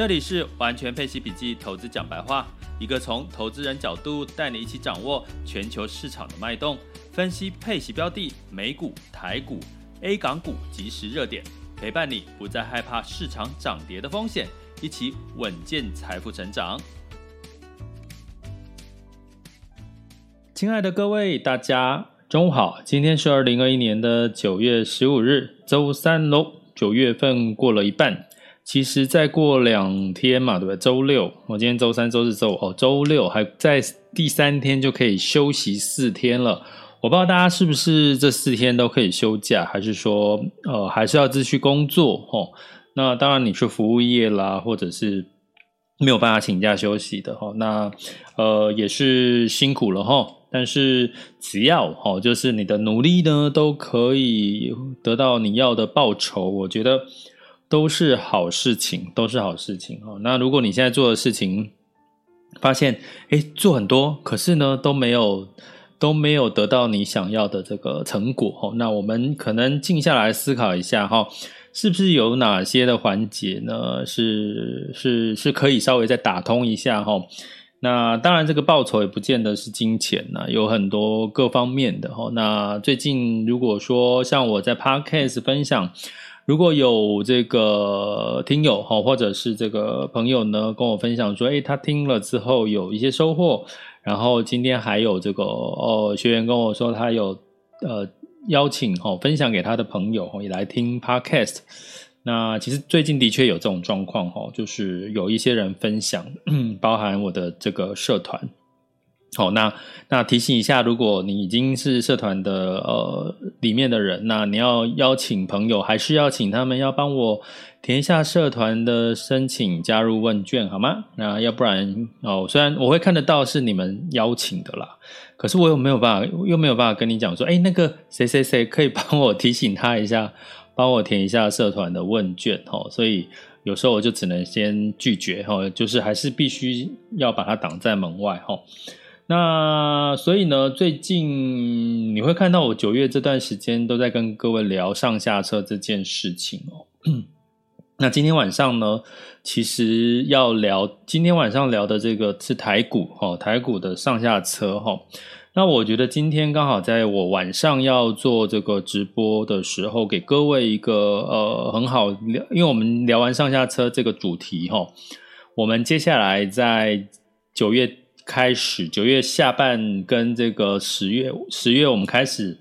这里是完全配息笔记投资讲白话，一个从投资人角度带你一起掌握全球市场的脉动，分析配息标的、美股、台股、A 港股即时热点，陪伴你不再害怕市场涨跌的风险，一起稳健财富成长。亲爱的各位，大家中午好，今天是二零二一年的九月十五日，周三喽，九月份过了一半。其实再过两天嘛，对不对？周六，我今天周三、周四、周五，哦，周六还在第三天就可以休息四天了。我不知道大家是不是这四天都可以休假，还是说，呃，还是要继续工作？哦，那当然你去服务业啦，或者是没有办法请假休息的，哦，那呃也是辛苦了，哈。但是只要，哦，就是你的努力呢，都可以得到你要的报酬，我觉得。都是好事情，都是好事情哈。那如果你现在做的事情，发现诶做很多，可是呢都没有都没有得到你想要的这个成果哈。那我们可能静下来思考一下哈，是不是有哪些的环节呢？是是是可以稍微再打通一下哈。那当然，这个报酬也不见得是金钱呐，有很多各方面的哈。那最近如果说像我在 Podcast 分享。如果有这个听友哈，或者是这个朋友呢，跟我分享说，诶，他听了之后有一些收获，然后今天还有这个哦，学员跟我说他有呃邀请哈，分享给他的朋友也来听 Podcast。那其实最近的确有这种状况哈，就是有一些人分享，包含我的这个社团。好，那那提醒一下，如果你已经是社团的呃里面的人，那你要邀请朋友，还是要请他们要帮我填一下社团的申请加入问卷，好吗？那要不然哦，虽然我会看得到是你们邀请的啦，可是我又没有办法，又没有办法跟你讲说，哎，那个谁谁谁可以帮我提醒他一下，帮我填一下社团的问卷，哦，所以有时候我就只能先拒绝，哦，就是还是必须要把它挡在门外，哦。那所以呢，最近你会看到我九月这段时间都在跟各位聊上下车这件事情哦。那今天晚上呢，其实要聊今天晚上聊的这个是台股哈，台股的上下车哈。那我觉得今天刚好在我晚上要做这个直播的时候，给各位一个呃很好聊，因为我们聊完上下车这个主题哈，我们接下来在九月。开始九月下半跟这个十月十月，我们开始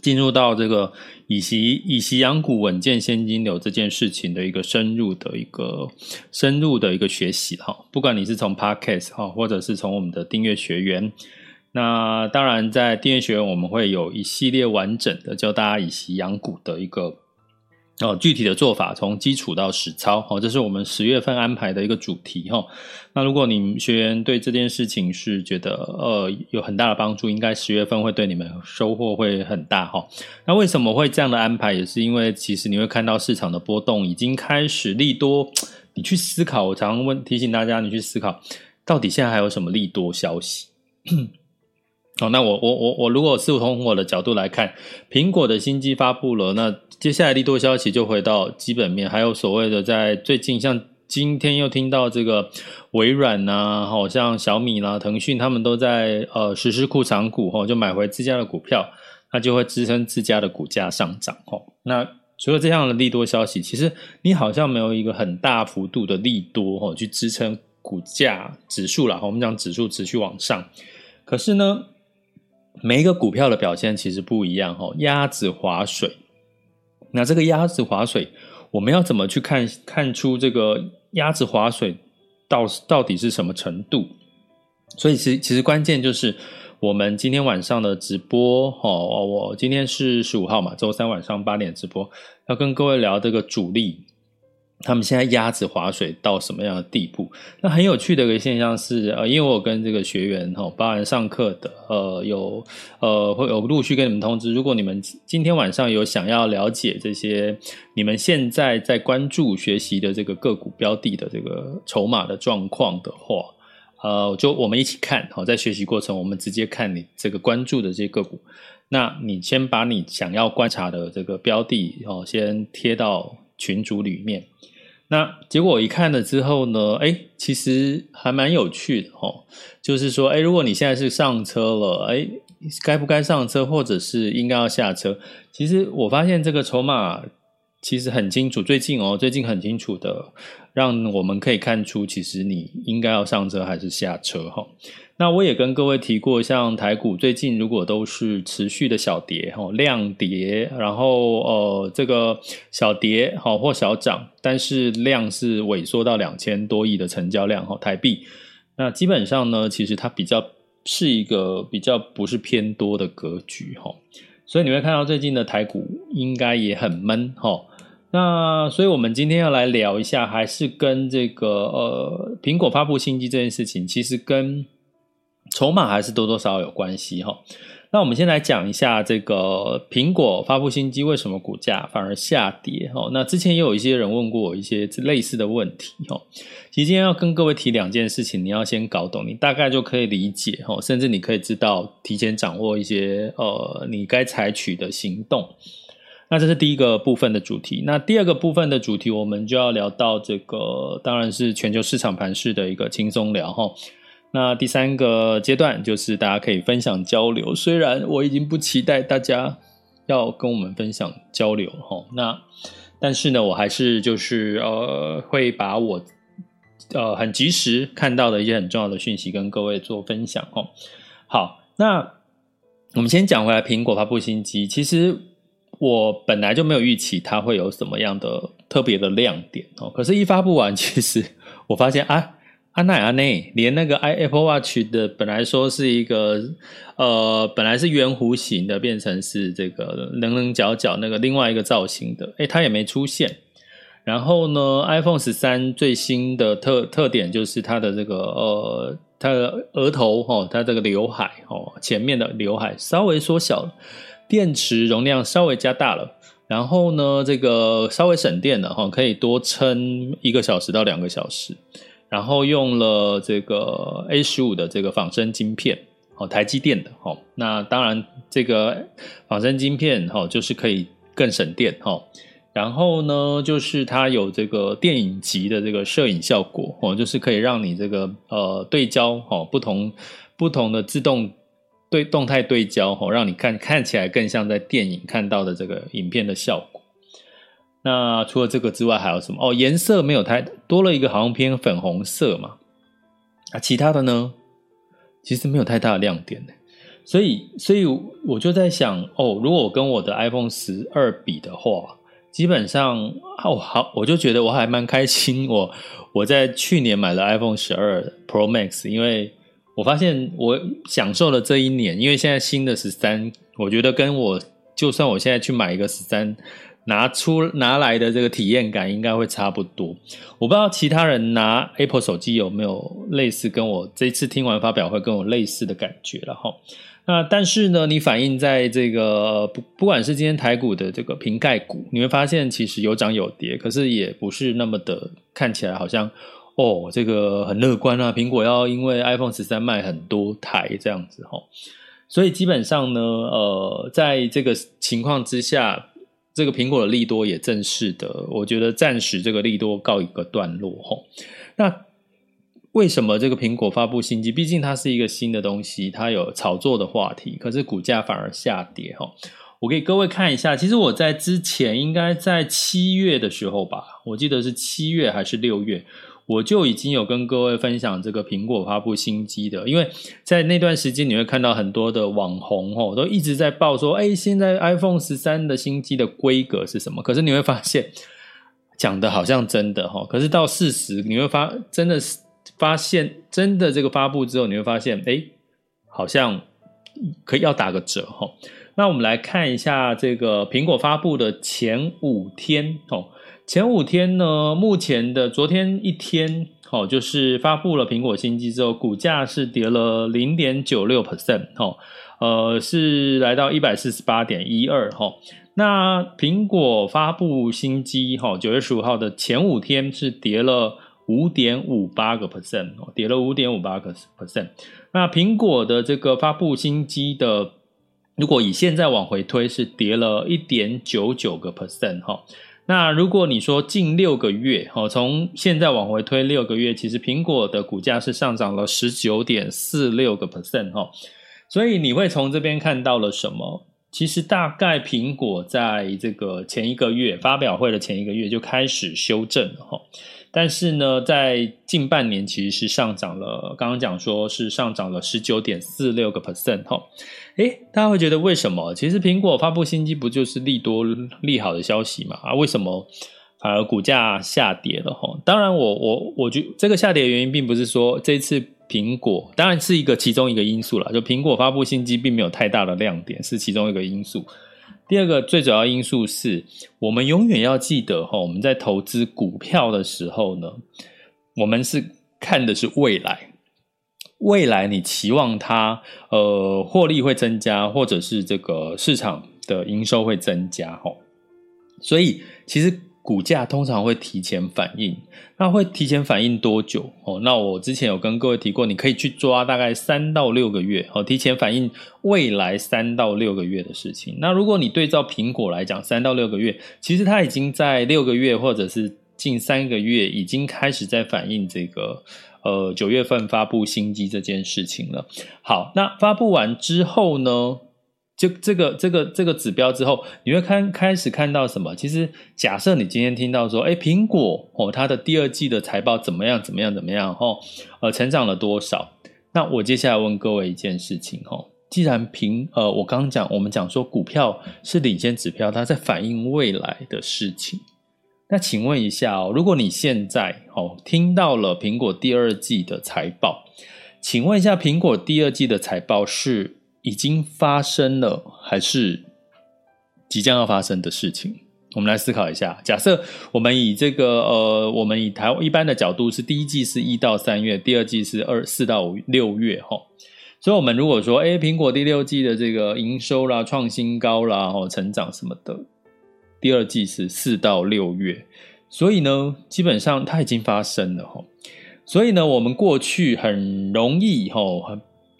进入到这个以息以息养股稳健现金流这件事情的一个深入的一个深入的一个学习哈。不管你是从 Podcast 哈，或者是从我们的订阅学员，那当然在订阅学员我们会有一系列完整的教大家以息养股的一个。哦，具体的做法从基础到实操，哦，这是我们十月份安排的一个主题，哈。那如果你们学员对这件事情是觉得呃有很大的帮助，应该十月份会对你们收获会很大，哈。那为什么会这样的安排？也是因为其实你会看到市场的波动已经开始利多，你去思考，我常常问提醒大家，你去思考到底现在还有什么利多消息。好，那我我我我如果是从我的角度来看，苹果的新机发布了，那接下来利多消息就回到基本面，还有所谓的在最近，像今天又听到这个微软呐、好像小米啦、腾讯他们都在呃实施库藏股，吼，就买回自家的股票，那就会支撑自家的股价上涨，吼。那除了这样的利多消息，其实你好像没有一个很大幅度的利多，吼，去支撑股价指数啦，我们讲指数持续往上，可是呢？每一个股票的表现其实不一样哈，鸭子划水。那这个鸭子划水，我们要怎么去看看出这个鸭子划水到到底是什么程度？所以其实其实关键就是我们今天晚上的直播哦，我今天是十五号嘛，周三晚上八点直播，要跟各位聊这个主力他们现在鸭子划水到什么样的地步？那很有趣的一个现象是，呃，因为我跟这个学员哈，包含上课的，呃，有呃会有陆续跟你们通知，如果你们今天晚上有想要了解这些，你们现在在关注学习的这个个股标的的这个筹码的状况的话，呃，就我们一起看，好，在学习过程，我们直接看你这个关注的这些个股，那你先把你想要观察的这个标的哦，先贴到群组里面。那结果我一看了之后呢，哎，其实还蛮有趣的哦。就是说，哎，如果你现在是上车了，哎，该不该上车，或者是应该要下车？其实我发现这个筹码其实很清楚，最近哦，最近很清楚的，让我们可以看出，其实你应该要上车还是下车哈。那我也跟各位提过，像台股最近如果都是持续的小跌，哈，量跌，然后呃，这个小跌，好或小涨，但是量是萎缩到两千多亿的成交量，哈，台币，那基本上呢，其实它比较是一个比较不是偏多的格局，哈，所以你会看到最近的台股应该也很闷，哈，那所以我们今天要来聊一下，还是跟这个呃苹果发布新机这件事情，其实跟筹码还是多多少少有关系哈。那我们先来讲一下这个苹果发布新机为什么股价反而下跌哈。那之前也有一些人问过我一些类似的问题哈。其实今天要跟各位提两件事情，你要先搞懂，你大概就可以理解哈，甚至你可以知道提前掌握一些呃你该采取的行动。那这是第一个部分的主题。那第二个部分的主题，我们就要聊到这个，当然是全球市场盘势的一个轻松聊哈。那第三个阶段就是大家可以分享交流，虽然我已经不期待大家要跟我们分享交流哈，那但是呢，我还是就是呃会把我呃很及时看到的一些很重要的讯息跟各位做分享哦。好，那我们先讲回来，苹果发布新机，其实我本来就没有预期它会有什么样的特别的亮点哦，可是，一发布完，其实 我发现啊。阿奈阿内，连那个 i Apple Watch 的本来说是一个呃，本来是圆弧形的，变成是这个棱棱角角那个另外一个造型的，诶，它也没出现。然后呢，iPhone 十三最新的特特点就是它的这个呃，它的额头、哦，它这个刘海哦，前面的刘海稍微缩小了，电池容量稍微加大了，然后呢，这个稍微省电了哈、可以多撑一个小时到两个小时。然后用了这个 A 十五的这个仿生晶片，哦，台积电的，哦，那当然这个仿生晶片，哦，就是可以更省电，哦，然后呢，就是它有这个电影级的这个摄影效果，哦，就是可以让你这个呃对焦，哦，不同不同的自动对动态对焦，哦，让你看看起来更像在电影看到的这个影片的效果。那除了这个之外，还有什么？哦，颜色没有太多了一个，好像偏粉红色嘛。啊，其他的呢，其实没有太大的亮点。所以，所以我就在想，哦，如果我跟我的 iPhone 十二比的话，基本上，哦，好，我就觉得我还蛮开心。我我在去年买了 iPhone 十二 Pro Max，因为我发现我享受了这一年，因为现在新的十三，我觉得跟我就算我现在去买一个十三。拿出拿来的这个体验感应该会差不多，我不知道其他人拿 Apple 手机有没有类似跟我这次听完发表会跟我类似的感觉了哈。那但是呢，你反映在这个不不管是今天台股的这个瓶盖股，你会发现其实有涨有跌，可是也不是那么的看起来好像哦这个很乐观啊，苹果要因为 iPhone 十三卖很多台这样子哈。所以基本上呢，呃，在这个情况之下。这个苹果的利多也正式的，我觉得暂时这个利多告一个段落吼。那为什么这个苹果发布新机？毕竟它是一个新的东西，它有炒作的话题，可是股价反而下跌哈。我给各位看一下，其实我在之前应该在七月的时候吧，我记得是七月还是六月。我就已经有跟各位分享这个苹果发布新机的，因为在那段时间你会看到很多的网红哦，都一直在报说，哎，现在 iPhone 十三的新机的规格是什么？可是你会发现，讲的好像真的哈，可是到事实你会发，真的是发现真的这个发布之后，你会发现，哎，好像可以要打个折哈。那我们来看一下这个苹果发布的前五天哦，前五天呢，目前的昨天一天哦，就是发布了苹果新机之后，股价是跌了零点九六 percent 哦，呃，是来到一百四十八点一二哈。那苹果发布新机哈，九月十五号的前五天是跌了五点五八个 percent 哦，跌了五点五八个 percent。那苹果的这个发布新机的。如果以现在往回推，是跌了一点九九个 percent 哈。那如果你说近六个月哈，从现在往回推六个月，其实苹果的股价是上涨了十九点四六个 percent 哈。所以你会从这边看到了什么？其实大概苹果在这个前一个月发表会的前一个月就开始修正了哈。但是呢，在近半年其实是上涨了，刚刚讲说是上涨了十九点四六个 percent 哈。诶，大家会觉得为什么？其实苹果发布新机不就是利多利好的消息嘛？啊，为什么反而股价下跌了？哈，当然我，我我觉得这个下跌的原因，并不是说这次苹果当然是一个其中一个因素啦，就苹果发布新机并没有太大的亮点，是其中一个因素。第二个最主要因素是我们永远要记得哈，我们在投资股票的时候呢，我们是看的是未来。未来你期望它呃获利会增加，或者是这个市场的营收会增加哈，所以其实股价通常会提前反应。那会提前反应多久哦？那我之前有跟各位提过，你可以去抓大概三到六个月哦，提前反应未来三到六个月的事情。那如果你对照苹果来讲，三到六个月，其实它已经在六个月或者是近三个月已经开始在反映这个。呃，九月份发布新机这件事情了。好，那发布完之后呢，就这个这个这个指标之后，你会看开始看到什么？其实，假设你今天听到说，哎，苹果哦，它的第二季的财报怎么样？怎么样？怎么样？哦，呃，成长了多少？那我接下来问各位一件事情哦，既然苹呃，我刚刚讲，我们讲说股票是领先指标，它在反映未来的事情。那请问一下哦，如果你现在哦听到了苹果第二季的财报，请问一下，苹果第二季的财报是已经发生了，还是即将要发生的事情？我们来思考一下。假设我们以这个呃，我们以台湾一般的角度是第一季是一到三月，第二季是二四到五六月哈。所以，我们如果说，诶，苹果第六季的这个营收啦创新高啦，哦，成长什么的。第二季是四到六月，所以呢，基本上它已经发生了哈。所以呢，我们过去很容易哈，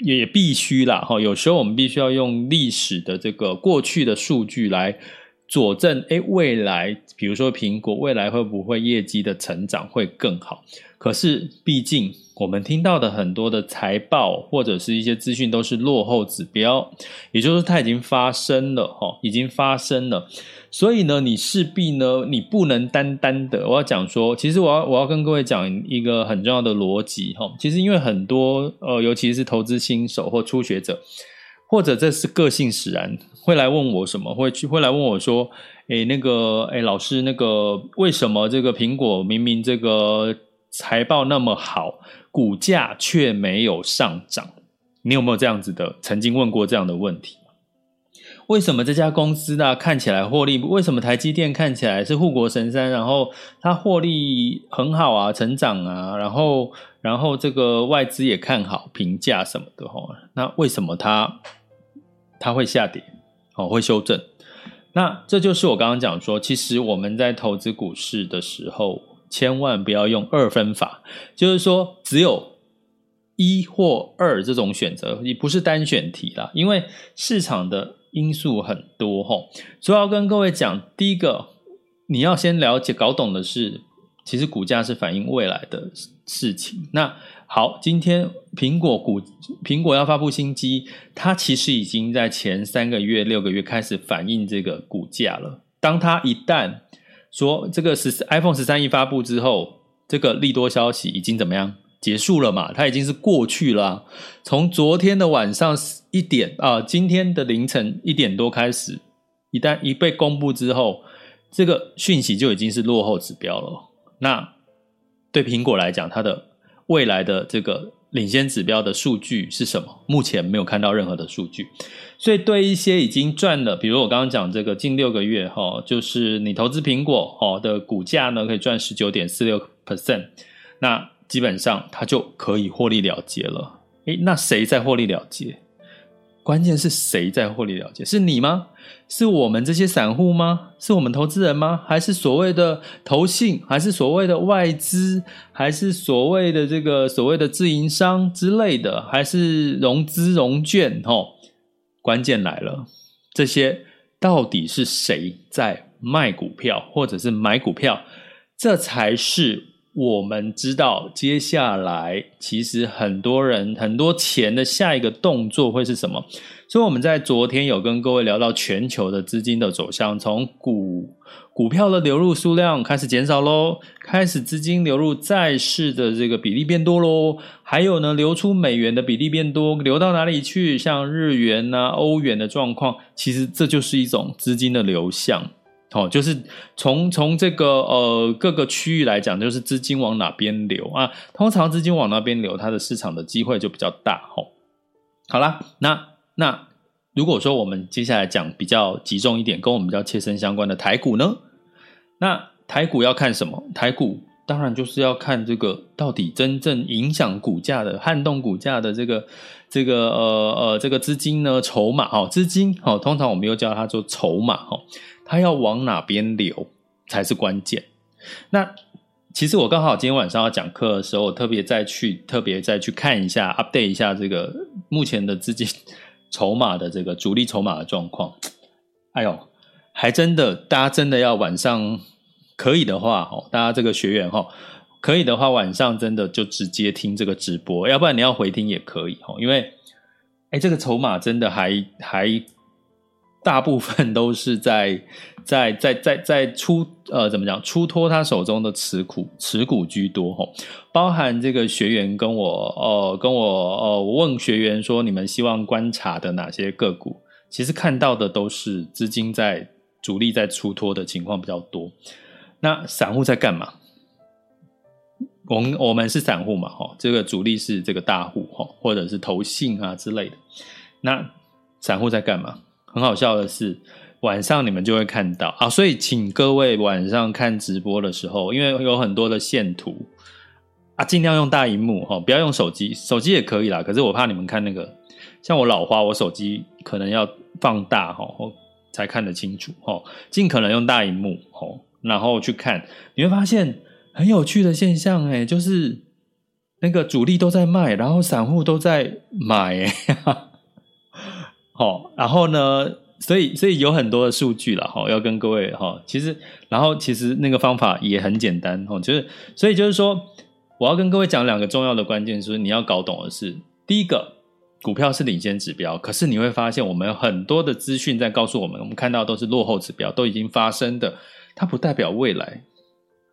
也必须啦哈。有时候我们必须要用历史的这个过去的数据来佐证，诶，未来比如说苹果未来会不会业绩的成长会更好？可是毕竟我们听到的很多的财报或者是一些资讯都是落后指标，也就是它已经发生了哈，已经发生了。所以呢，你势必呢，你不能单单的。我要讲说，其实我要我要跟各位讲一个很重要的逻辑哈。其实因为很多呃，尤其是投资新手或初学者，或者这是个性使然，会来问我什么，会去会来问我说，诶，那个诶，老师，那个为什么这个苹果明明这个财报那么好，股价却没有上涨？你有没有这样子的曾经问过这样的问题？为什么这家公司呢，看起来获利？为什么台积电看起来是护国神山？然后它获利很好啊，成长啊，然后然后这个外资也看好，评价什么的哈。那为什么它它会下跌？哦，会修正？那这就是我刚刚讲说，其实我们在投资股市的时候，千万不要用二分法，就是说只有一或二这种选择，也不是单选题啦，因为市场的。因素很多，所以要跟各位讲，第一个你要先了解、搞懂的是，其实股价是反映未来的事情。那好，今天苹果股苹果要发布新机，它其实已经在前三个月、六个月开始反映这个股价了。当它一旦说这个是 iPhone 十三一发布之后，这个利多消息已经怎么样？结束了嘛？它已经是过去了。从昨天的晚上一点啊，今天的凌晨一点多开始，一旦一被公布之后，这个讯息就已经是落后指标了。那对苹果来讲，它的未来的这个领先指标的数据是什么？目前没有看到任何的数据，所以对一些已经赚了，比如我刚刚讲这个近六个月哈，就是你投资苹果哦的股价呢，可以赚十九点四六 percent，那基本上它就可以获利了结了。诶，那谁在获利了结？关键是谁在获利了结？是你吗？是我们这些散户吗？是我们投资人吗？还是所谓的投信？还是所谓的外资？还是所谓的这个所谓的自营商之类的？还是融资融券？吼，关键来了，这些到底是谁在卖股票或者是买股票？这才是我们知道接下来其实很多人很多钱的下一个动作会是什么。所以我们在昨天有跟各位聊到全球的资金的走向，从股股票的流入数量开始减少喽，开始资金流入债市的这个比例变多喽，还有呢，流出美元的比例变多，流到哪里去？像日元啊、欧元的状况，其实这就是一种资金的流向，哦，就是从从这个呃各个区域来讲，就是资金往哪边流啊？通常资金往那边流，它的市场的机会就比较大，吼。好啦，那。那如果说我们接下来讲比较集中一点，跟我们比较切身相关的台股呢？那台股要看什么？台股当然就是要看这个到底真正影响股价的、撼动股价的这个、这个呃呃这个资金呢？筹码哦，资金哦，通常我们又叫它做筹码哦，它要往哪边流才是关键。那其实我刚好今天晚上要讲课的时候，特别再去特别再去看一下，update 一下这个目前的资金。筹码的这个主力筹码的状况，哎呦，还真的，大家真的要晚上可以的话，哦，大家这个学员哈，可以的话晚上真的就直接听这个直播，要不然你要回听也可以哦，因为，哎，这个筹码真的还还大部分都是在在在在在出呃怎么讲出脱他手中的持股持股居多哈。包含这个学员跟我，呃，跟我，呃，我问学员说，你们希望观察的哪些个股？其实看到的都是资金在主力在出脱的情况比较多。那散户在干嘛？我们我们是散户嘛，哈，这个主力是这个大户，哈，或者是投信啊之类的。那散户在干嘛？很好笑的是，晚上你们就会看到啊，所以请各位晚上看直播的时候，因为有很多的线图。啊，尽量用大荧幕哈，不要用手机，手机也可以啦。可是我怕你们看那个，像我老花，我手机可能要放大哈，才看得清楚哈。尽可能用大荧幕哦，然后去看，你会发现很有趣的现象哎，就是那个主力都在卖，然后散户都在买，好，然后呢，所以所以有很多的数据了哈，要跟各位哈，其实然后其实那个方法也很简单哈，就是所以就是说。我要跟各位讲两个重要的关键，就是你要搞懂的是，第一个，股票是领先指标，可是你会发现，我们有很多的资讯在告诉我们，我们看到都是落后指标，都已经发生的，它不代表未来。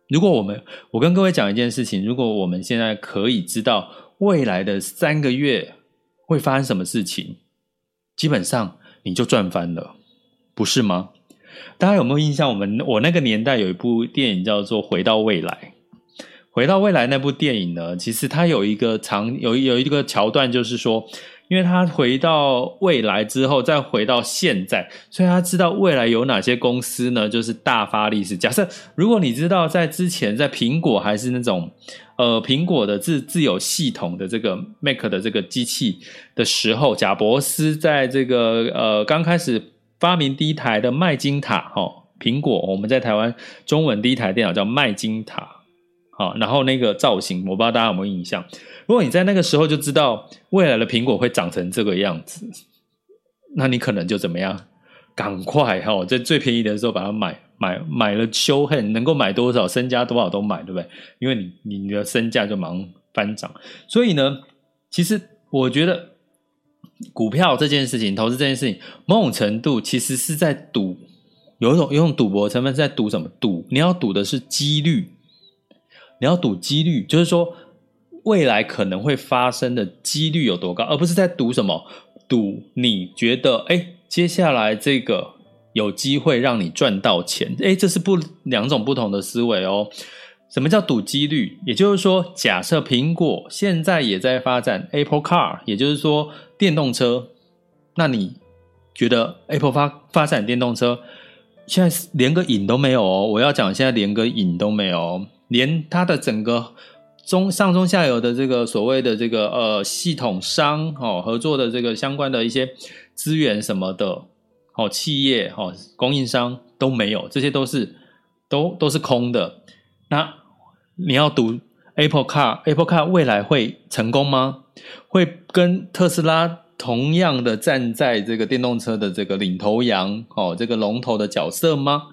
如果我们，我跟各位讲一件事情，如果我们现在可以知道未来的三个月会发生什么事情，基本上你就赚翻了，不是吗？大家有没有印象？我们我那个年代有一部电影叫做《回到未来》。回到未来那部电影呢，其实它有一个长有有一个桥段，就是说，因为他回到未来之后，再回到现在，所以他知道未来有哪些公司呢，就是大发利是。假设如果你知道在之前，在苹果还是那种呃苹果的自自有系统的这个 Mac 的这个机器的时候，贾伯斯在这个呃刚开始发明第一台的麦金塔哈、哦，苹果我们在台湾中文第一台电脑叫麦金塔。好，然后那个造型，我不知道大家有没有印象。如果你在那个时候就知道未来的苹果会长成这个样子，那你可能就怎么样？赶快哈，在最便宜的时候把它买买买了，修恨能够买多少，身家多少都买，对不对？因为你你的身价就马上翻涨。所以呢，其实我觉得股票这件事情，投资这件事情，某种程度其实是在赌，有一种有种赌博成分是在赌什么？赌你要赌的是几率。你要赌几率，就是说未来可能会发生的几率有多高，而不是在赌什么赌你觉得哎，接下来这个有机会让你赚到钱，哎，这是不两种不同的思维哦。什么叫赌几率？也就是说，假设苹果现在也在发展 Apple Car，也就是说电动车，那你觉得 Apple 发发展电动车，现在连个影都没有哦？我要讲，现在连个影都没有，连它的整个中上中下游的这个所谓的这个呃系统商哦合作的这个相关的一些资源什么的哦企业哦供应商都没有，这些都是都都是空的。那你要赌 Apple Car，Apple Car 未来会成功吗？会跟特斯拉同样的站在这个电动车的这个领头羊哦，这个龙头的角色吗？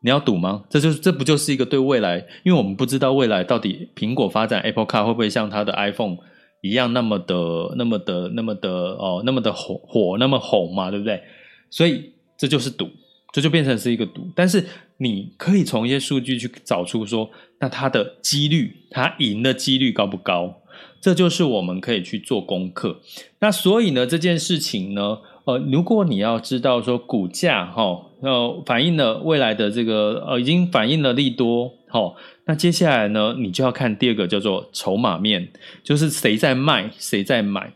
你要赌吗？这就是这不就是一个对未来？因为我们不知道未来到底苹果发展 Apple Car 会不会像它的 iPhone 一样那么的、那么的、那么的哦，那么的火火那么红嘛，对不对？所以这就是赌。这就变成是一个赌，但是你可以从一些数据去找出说，那它的几率，它赢的几率高不高？这就是我们可以去做功课。那所以呢，这件事情呢，呃，如果你要知道说股价哈，呃，反映了未来的这个呃，已经反映了利多，好，那接下来呢，你就要看第二个叫做筹码面，就是谁在卖，谁在买。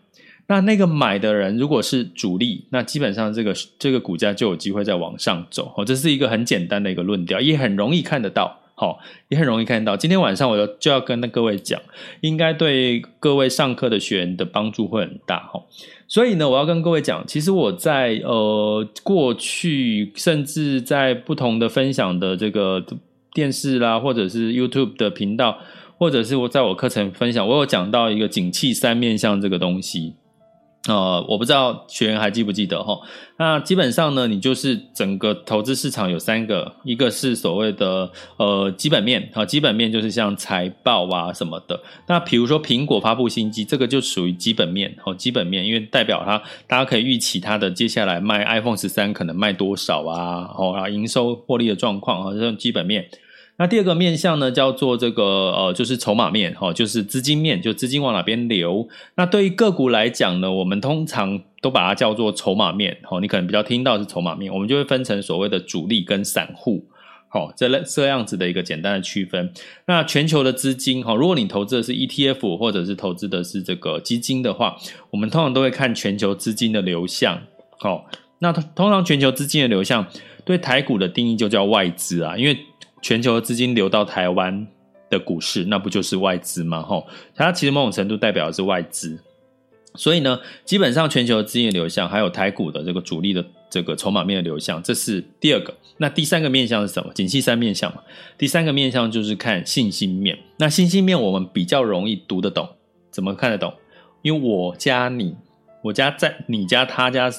那那个买的人如果是主力，那基本上这个这个股价就有机会再往上走。哦，这是一个很简单的一个论调，也很容易看得到。好，也很容易看到。今天晚上我就就要跟各位讲，应该对各位上课的学员的帮助会很大。哈，所以呢，我要跟各位讲，其实我在呃过去，甚至在不同的分享的这个电视啦，或者是 YouTube 的频道，或者是我在我课程分享，我有讲到一个景气三面向这个东西。呃，我不知道学员还记不记得齁。那基本上呢，你就是整个投资市场有三个，一个是所谓的呃基本面啊，基本面就是像财报啊什么的。那比如说苹果发布新机，这个就属于基本面哦，基本面，因为代表它大家可以预期它的接下来卖 iPhone 十三可能卖多少啊，哦啊，营收获利的状况啊，这种基本面。那第二个面向呢，叫做这个呃，就是筹码面哈，就是资金面，就资金往哪边流。那对于个股来讲呢，我们通常都把它叫做筹码面哈。你可能比较听到是筹码面，我们就会分成所谓的主力跟散户，好，这类这样子的一个简单的区分。那全球的资金哈，如果你投资的是 ETF 或者是投资的是这个基金的话，我们通常都会看全球资金的流向。好，那通常全球资金的流向对台股的定义就叫外资啊，因为全球的资金流到台湾的股市，那不就是外资吗？吼，它其实某种程度代表的是外资。所以呢，基本上全球的资金的流向，还有台股的这个主力的这个筹码面的流向，这是第二个。那第三个面向是什么？景气三面向嘛。第三个面向就是看信心面。那信心面我们比较容易读得懂，怎么看得懂？因为我加你。我家在你家，他家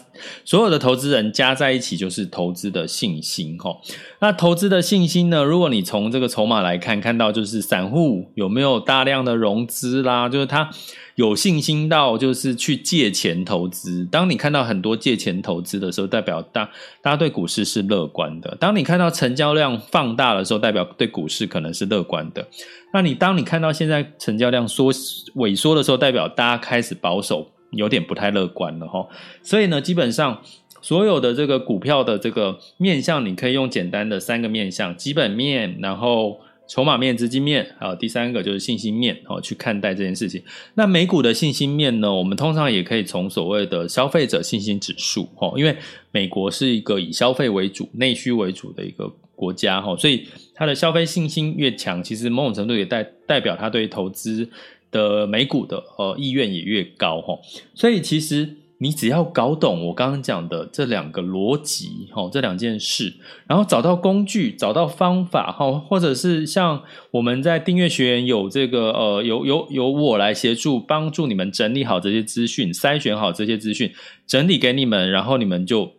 所有的投资人加在一起就是投资的信心齁。那投资的信心呢？如果你从这个筹码来看，看到就是散户有没有大量的融资啦，就是他有信心到就是去借钱投资。当你看到很多借钱投资的时候，代表大大家对股市是乐观的。当你看到成交量放大的时候，代表对股市可能是乐观的。那你当你看到现在成交量缩萎缩的时候，代表大家开始保守。有点不太乐观了哈，所以呢，基本上所有的这个股票的这个面向，你可以用简单的三个面向：基本面，然后筹码面、资金面，还有第三个就是信心面哦，去看待这件事情。那美股的信心面呢，我们通常也可以从所谓的消费者信心指数哦，因为美国是一个以消费为主、内需为主的一个国家哈，所以它的消费信心越强，其实某种程度也代代表它对投资。的美股的呃意愿也越高哈，所以其实你只要搞懂我刚刚讲的这两个逻辑哈，这两件事，然后找到工具，找到方法哈，或者是像我们在订阅学员有这个呃有有有我来协助帮助你们整理好这些资讯，筛选好这些资讯，整理给你们，然后你们就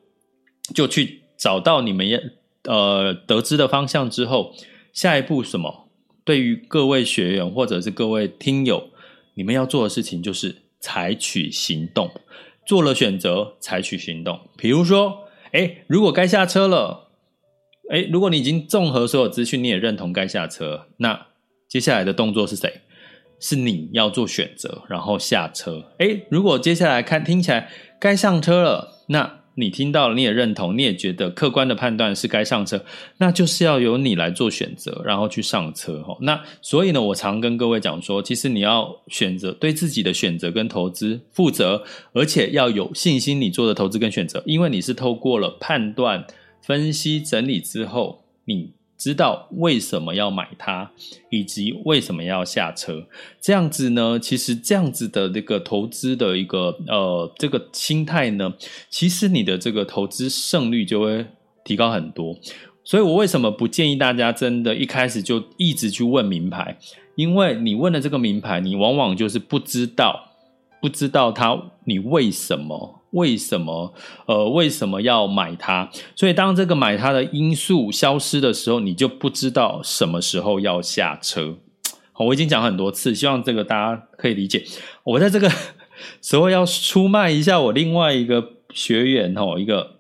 就去找到你们要呃得知的方向之后，下一步什么？对于各位学员或者是各位听友，你们要做的事情就是采取行动，做了选择，采取行动。比如说，哎，如果该下车了，哎，如果你已经综合所有资讯，你也认同该下车，那接下来的动作是谁？是你要做选择，然后下车。哎，如果接下来看听起来该上车了，那你听到了，你也认同，你也觉得客观的判断是该上车，那就是要由你来做选择，然后去上车哈。那所以呢，我常跟各位讲说，其实你要选择对自己的选择跟投资负责，而且要有信心，你做的投资跟选择，因为你是透过了判断、分析、整理之后，你。知道为什么要买它，以及为什么要下车，这样子呢？其实这样子的这个投资的一个呃这个心态呢，其实你的这个投资胜率就会提高很多。所以我为什么不建议大家真的一开始就一直去问名牌？因为你问了这个名牌，你往往就是不知道，不知道它你为什么。为什么？呃，为什么要买它？所以当这个买它的因素消失的时候，你就不知道什么时候要下车。我已经讲很多次，希望这个大家可以理解。我在这个 时候要出卖一下我另外一个学员哦，一个，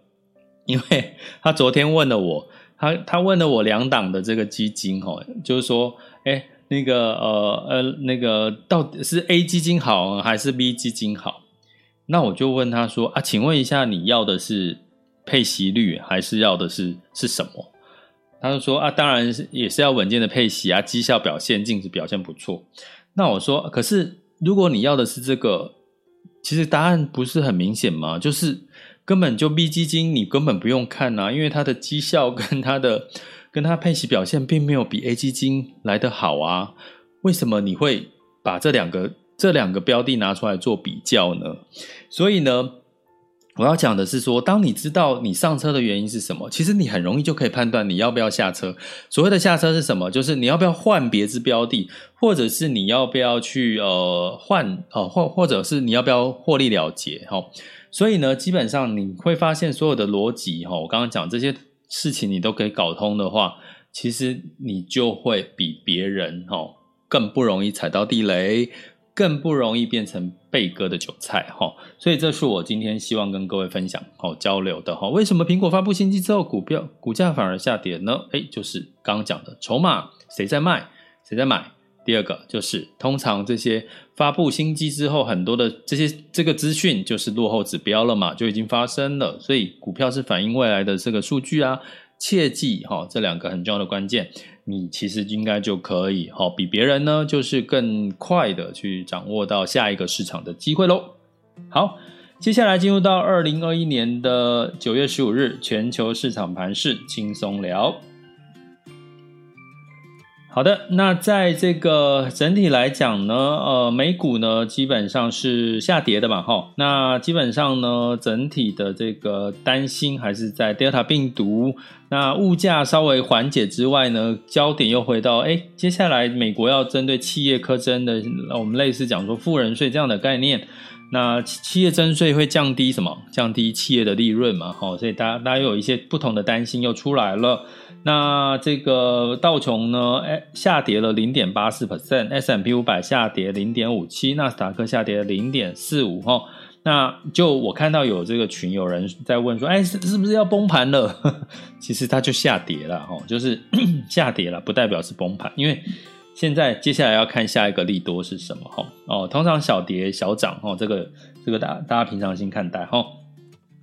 因为他昨天问了我，他他问了我两档的这个基金哦，就是说，哎，那个呃呃，那个到底是 A 基金好还是 B 基金好？那我就问他说啊，请问一下，你要的是配息率，还是要的是是什么？他就说啊，当然是也是要稳健的配息啊，绩效表现、净值表现不错。那我说，可是如果你要的是这个，其实答案不是很明显吗？就是根本就 B 基金，你根本不用看啊，因为它的绩效跟它的跟它配息表现并没有比 A 基金来得好啊。为什么你会把这两个？这两个标的拿出来做比较呢，所以呢，我要讲的是说，当你知道你上车的原因是什么，其实你很容易就可以判断你要不要下车。所谓的下车是什么？就是你要不要换别支标的，或者是你要不要去呃换呃或或者是你要不要获利了结哈。所以呢，基本上你会发现所有的逻辑哈，我刚刚讲这些事情你都可以搞通的话，其实你就会比别人哈更不容易踩到地雷。更不容易变成被割的韭菜哈，所以这是我今天希望跟各位分享哦交流的哈。为什么苹果发布新机之后，股票股价反而下跌呢？诶，就是刚刚讲的筹码谁在卖，谁在买。第二个就是通常这些发布新机之后，很多的这些这个资讯就是落后指标了嘛，就已经发生了，所以股票是反映未来的这个数据啊。切记哈，这两个很重要的关键。你其实应该就可以，好比别人呢，就是更快的去掌握到下一个市场的机会喽。好，接下来进入到二零二一年的九月十五日，全球市场盘势轻松聊。好的，那在这个整体来讲呢，呃，美股呢基本上是下跌的嘛，哈。那基本上呢，整体的这个担心还是在 Delta 病毒。那物价稍微缓解之外呢，焦点又回到，哎，接下来美国要针对企业课征的，我们类似讲说富人税这样的概念。那企业征税会降低什么？降低企业的利润嘛，哈。所以大家大家有一些不同的担心又出来了。那这个道琼呢，哎，下跌了零点八四 percent，S&P 五百下跌零点五七，纳斯达克下跌零点四五哈。那就我看到有这个群有人在问说，哎，是是不是要崩盘了？其实它就下跌了哈，就是 下跌了，不代表是崩盘，因为现在接下来要看下一个利多是什么哈。哦，通常小跌小涨哈，这个这个大大家平常心看待哈。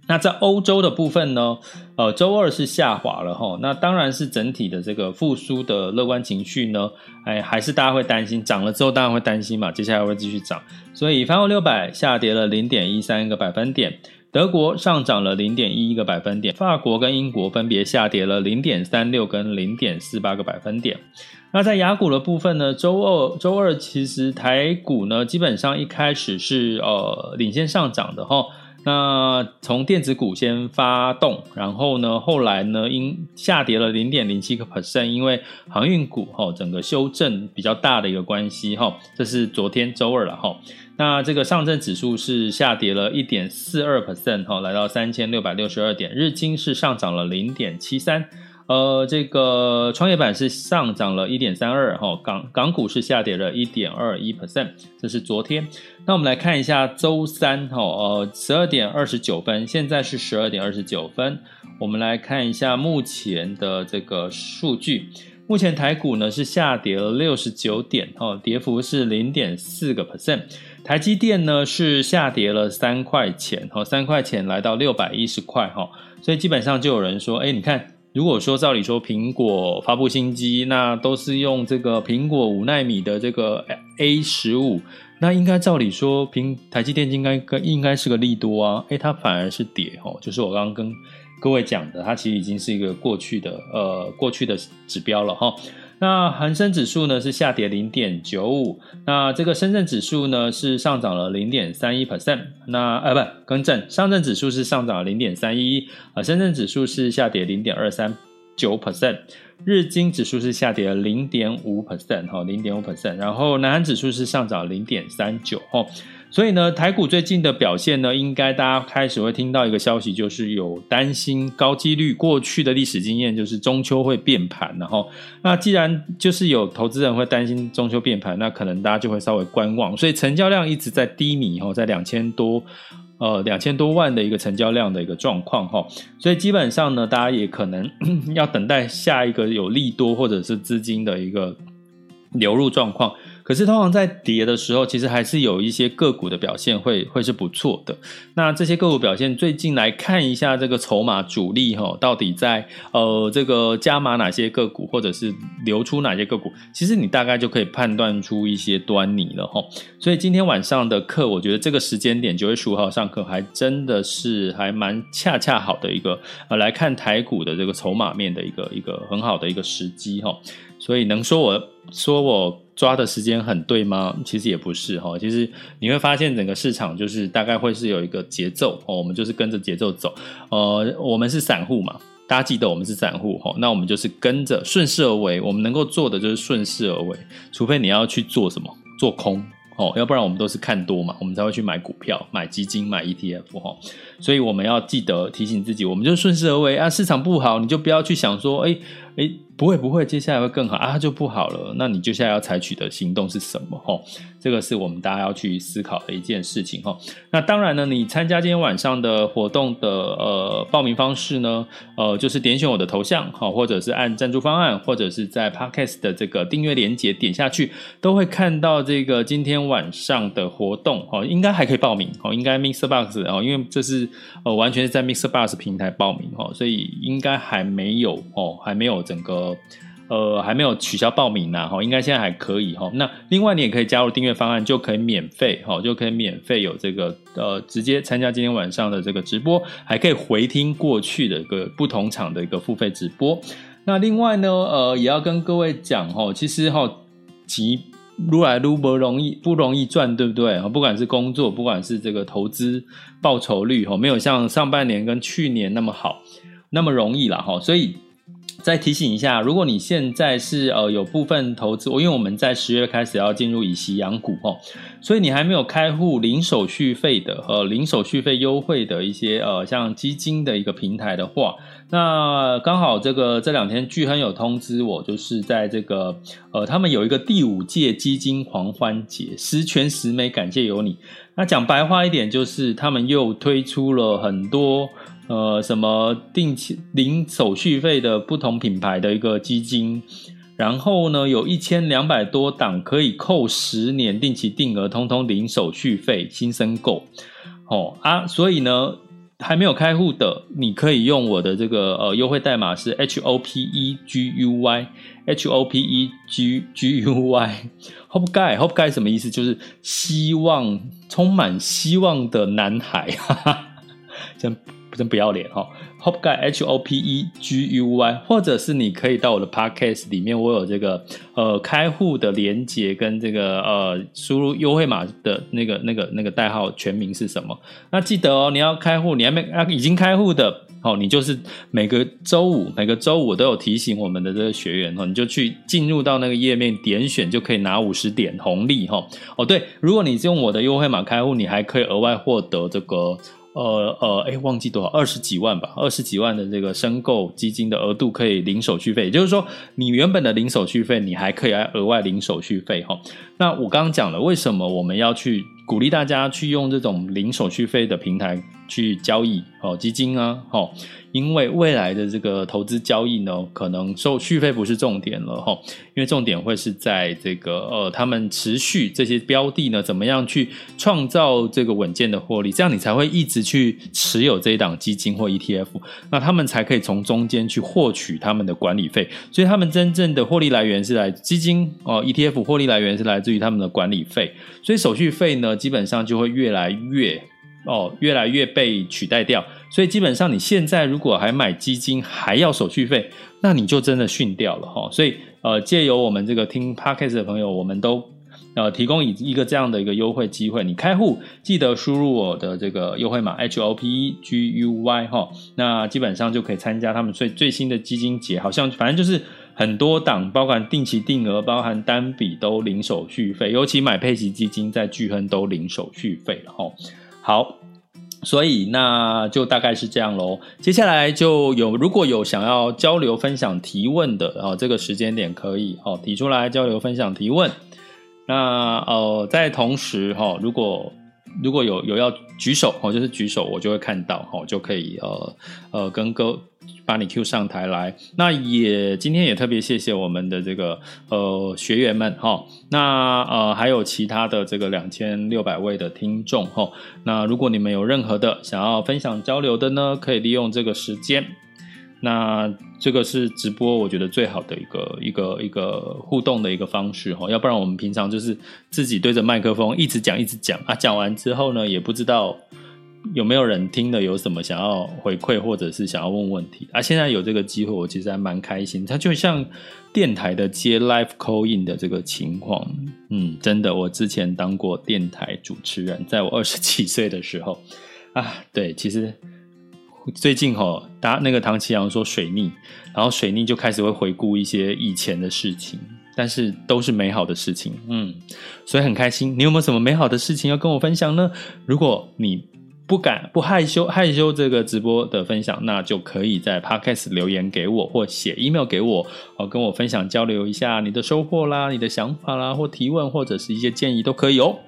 那在欧洲的部分呢，呃，周二是下滑了哈。那当然是整体的这个复苏的乐观情绪呢，哎，还是大家会担心，涨了之后当然会担心嘛，接下来会继续涨。所以，泛欧六百下跌了零点一三个百分点，德国上涨了零点一一个百分点，法国跟英国分别下跌了零点三六跟零点四八个百分点。那在雅股的部分呢，周二周二其实台股呢，基本上一开始是呃领先上涨的齁。那从电子股先发动，然后呢，后来呢，因下跌了零点零七个 percent，因为航运股哈整个修正比较大的一个关系哈，这是昨天周二了哈。那这个上证指数是下跌了一点四二 percent 哈，来到三千六百六十二点，日经是上涨了零点七三。呃，这个创业板是上涨了一点三二，哈，港港股是下跌了一点二一 percent，这是昨天。那我们来看一下周三，哈，呃，十二点二十九分，现在是十二点二十九分。我们来看一下目前的这个数据。目前台股呢是下跌了六十九点，哦，跌幅是零点四个 percent。台积电呢是下跌了三块钱，哦，三块钱来到六百一十块，哈，所以基本上就有人说，哎，你看，如果说照理说苹果发布新机，那都是用这个苹果五纳米的这个 A 十五，那应该照理说，苹台积电应该应该是个利多啊，哎，它反而是跌，哦，就是我刚刚跟各位讲的，它其实已经是一个过去的呃过去的指标了，哈。那恒生指数呢是下跌零点九五，那这个深圳指数呢是上涨了零点三一 percent，那呃不更正，上证指数是上涨了零点三一，啊深圳指数是下跌零点二三九 percent，日经指数是下跌了零点五 percent 哈零点五 percent，然后南韩指数是上涨零点三九哈。所以呢，台股最近的表现呢，应该大家开始会听到一个消息，就是有担心高几率过去的历史经验，就是中秋会变盘，然后那既然就是有投资人会担心中秋变盘，那可能大家就会稍微观望，所以成交量一直在低迷，哈，在两千多，呃，两千多万的一个成交量的一个状况，哈，所以基本上呢，大家也可能 要等待下一个有利多或者是资金的一个流入状况。可是通常在跌的时候，其实还是有一些个股的表现会会是不错的。那这些个股表现，最近来看一下这个筹码主力哈，到底在呃这个加码哪些个股，或者是流出哪些个股，其实你大概就可以判断出一些端倪了哈。所以今天晚上的课，我觉得这个时间点九月十五号上课，还真的是还蛮恰恰好的一个呃来看台股的这个筹码面的一个一个很好的一个时机哈。所以能说我说我抓的时间很对吗？其实也不是哈。其实你会发现整个市场就是大概会是有一个节奏哦，我们就是跟着节奏走。呃，我们是散户嘛，大家记得我们是散户哈，那我们就是跟着顺势而为。我们能够做的就是顺势而为，除非你要去做什么做空哦，要不然我们都是看多嘛，我们才会去买股票、买基金、买 ETF 哈。所以我们要记得提醒自己，我们就顺势而为啊。市场不好，你就不要去想说，哎哎。不会不会，接下来会更好啊，就不好了。那你接下来要采取的行动是什么？吼，这个是我们大家要去思考的一件事情。吼，那当然呢，你参加今天晚上的活动的呃报名方式呢，呃，就是点选我的头像，好，或者是按赞助方案，或者是在 Podcast 的这个订阅连结点下去，都会看到这个今天晚上的活动。哦，应该还可以报名。哦，应该 MixerBox 哦，因为这是呃完全是在 MixerBox 平台报名。哦，所以应该还没有哦，还没有整个。呃，还没有取消报名呢，哈，应该现在还可以哈。那另外你也可以加入订阅方案，就可以免费哈，就可以免费有这个呃，直接参加今天晚上的这个直播，还可以回听过去的一个不同场的一个付费直播。那另外呢，呃，也要跟各位讲哈，其实哈，钱撸来撸不容易，不容易赚，对不对？不管是工作，不管是这个投资报酬率哈，没有像上半年跟去年那么好，那么容易了哈，所以。再提醒一下，如果你现在是呃有部分投资，因为我们在十月开始要进入以息养股哦，所以你还没有开户零手续费的呃零手续费优惠的一些呃像基金的一个平台的话，那刚好这个这两天聚亨有通知我，就是在这个呃他们有一个第五届基金狂欢节，十全十美，感谢有你。那讲白话一点，就是他们又推出了很多。呃，什么定期零手续费的不同品牌的一个基金，然后呢，有一千两百多档可以扣十年定期定额，通通零手续费，新申购哦啊，所以呢，还没有开户的，你可以用我的这个呃优惠代码是 H O P E G U Y H O P E G G U Y Hope Guy Hope Guy 什么意思？就是希望充满希望的男孩，哈哈，真。真不要脸哈，Hope Guy H O P E G U Y，或者是你可以到我的 Podcast 里面，我有这个呃开户的连接跟这个呃输入优惠码的那个那个那个代号全名是什么？那记得哦，你要开户，你还没啊已经开户的哦，你就是每个周五每个周五都有提醒我们的这个学员哦，你就去进入到那个页面点选就可以拿五十点红利哈哦对，如果你是用我的优惠码开户，你还可以额外获得这个。呃呃，哎，忘记多少，二十几万吧，二十几万的这个申购基金的额度可以零手续费，也就是说，你原本的零手续费，你还可以来额外零手续费哈。那我刚刚讲了，为什么我们要去鼓励大家去用这种零手续费的平台去交易哦，基金啊，哦，因为未来的这个投资交易呢，可能收续费不是重点了哈，因为重点会是在这个呃，他们持续这些标的呢，怎么样去创造这个稳健的获利，这样你才会一直去持有这一档基金或 ETF，那他们才可以从中间去获取他们的管理费，所以他们真正的获利来源是来基金哦，ETF 获利来源是来自于他们的管理费，所以手续费呢，基本上就会越来越。哦，越来越被取代掉，所以基本上你现在如果还买基金还要手续费，那你就真的逊掉了哈。所以呃，借由我们这个听 Podcast 的朋友，我们都呃提供一一个这样的一个优惠机会，你开户记得输入我的这个优惠码 H O P E G U Y 哈，那基本上就可以参加他们最最新的基金节，好像反正就是很多档，包含定期定额，包含单笔都零手续费，尤其买配息基金在聚亨都零手续费了哈。好，所以那就大概是这样喽。接下来就有如果有想要交流、分享、提问的哦，这个时间点可以哦提出来交流、分享、提问。那呃，在同时哈，如果如果有有要举手哦，就是举手，我就会看到哦，就可以呃呃跟哥。把你 Q 上台来，那也今天也特别谢谢我们的这个呃学员们哈，那呃还有其他的这个两千六百位的听众哈，那如果你们有任何的想要分享交流的呢，可以利用这个时间，那这个是直播我觉得最好的一个一个一个互动的一个方式哈，要不然我们平常就是自己对着麦克风一直讲一直讲啊，讲完之后呢也不知道。有没有人听了有什么想要回馈，或者是想要问问题啊？现在有这个机会，我其实还蛮开心。它就像电台的接 live call in 的这个情况，嗯，真的，我之前当过电台主持人，在我二十几岁的时候啊，对，其实最近哈，大那个唐奇阳说水逆，然后水逆就开始会回顾一些以前的事情，但是都是美好的事情，嗯，所以很开心。你有没有什么美好的事情要跟我分享呢？如果你不敢不害羞害羞这个直播的分享，那就可以在 Podcast 留言给我，或写 email 给我，哦，跟我分享交流一下你的收获啦、你的想法啦，或提问或者是一些建议都可以哦。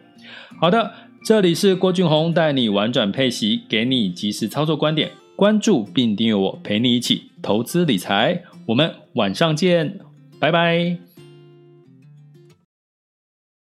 好的，这里是郭俊宏带你玩转配息，给你即时操作观点，关注并订阅我，陪你一起投资理财。我们晚上见，拜拜。